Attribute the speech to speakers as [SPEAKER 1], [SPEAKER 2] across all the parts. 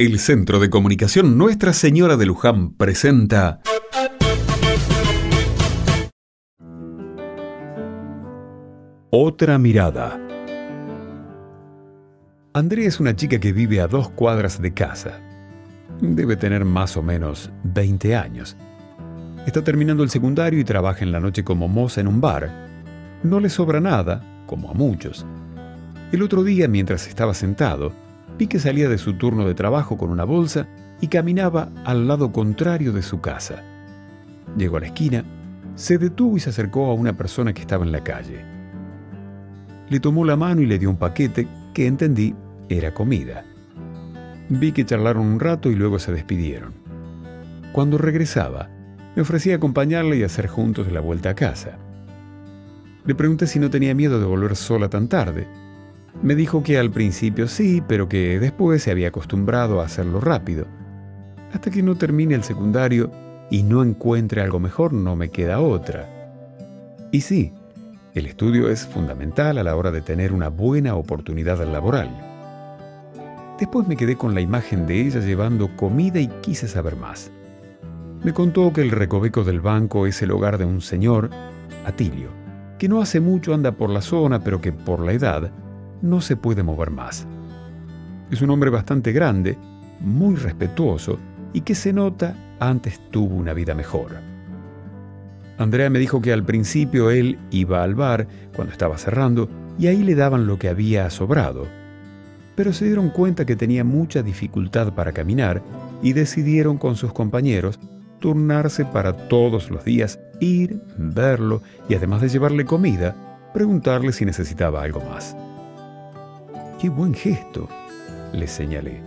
[SPEAKER 1] El Centro de Comunicación Nuestra Señora de Luján presenta Otra mirada. Andrea es una chica que vive a dos cuadras de casa. Debe tener más o menos 20 años. Está terminando el secundario y trabaja en la noche como moza en un bar. No le sobra nada, como a muchos. El otro día, mientras estaba sentado, vi que salía de su turno de trabajo con una bolsa y caminaba al lado contrario de su casa. Llegó a la esquina, se detuvo y se acercó a una persona que estaba en la calle. Le tomó la mano y le dio un paquete que entendí era comida. Vi que charlaron un rato y luego se despidieron. Cuando regresaba, me ofrecí a acompañarle y hacer juntos la vuelta a casa. Le pregunté si no tenía miedo de volver sola tan tarde, me dijo que al principio sí, pero que después se había acostumbrado a hacerlo rápido. Hasta que no termine el secundario y no encuentre algo mejor, no me queda otra. Y sí, el estudio es fundamental a la hora de tener una buena oportunidad laboral. Después me quedé con la imagen de ella llevando comida y quise saber más. Me contó que el recoveco del banco es el hogar de un señor, Atilio, que no hace mucho anda por la zona, pero que por la edad no se puede mover más. Es un hombre bastante grande, muy respetuoso y que se nota antes tuvo una vida mejor. Andrea me dijo que al principio él iba al bar cuando estaba cerrando y ahí le daban lo que había sobrado. Pero se dieron cuenta que tenía mucha dificultad para caminar y decidieron con sus compañeros turnarse para todos los días ir, verlo y además de llevarle comida, preguntarle si necesitaba algo más. ¡Qué buen gesto! le señalé.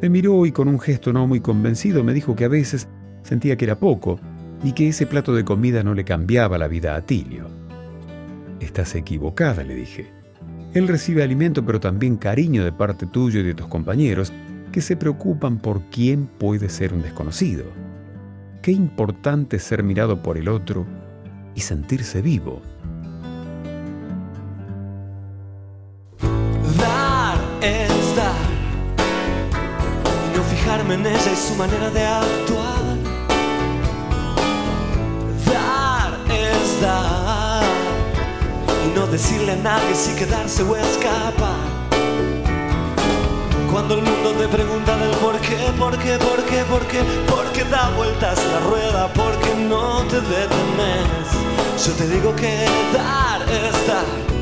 [SPEAKER 1] Me miró y con un gesto no muy convencido me dijo que a veces sentía que era poco y que ese plato de comida no le cambiaba la vida a Tilio. Estás equivocada, le dije. Él recibe alimento pero también cariño de parte tuya y de tus compañeros que se preocupan por quién puede ser un desconocido. Qué importante ser mirado por el otro y sentirse vivo.
[SPEAKER 2] Fijarme en ella y su manera de actuar. Dar es dar y no decirle a nadie si quedarse o escapar. Cuando el mundo te pregunta del por qué, por qué, por qué, por qué, por qué da vueltas la rueda, porque no te detenes. Yo te digo que dar es dar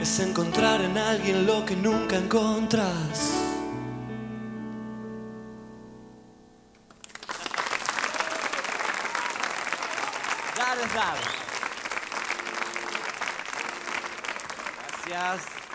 [SPEAKER 2] Es encontrar en alguien lo que nunca encontras. Gracias.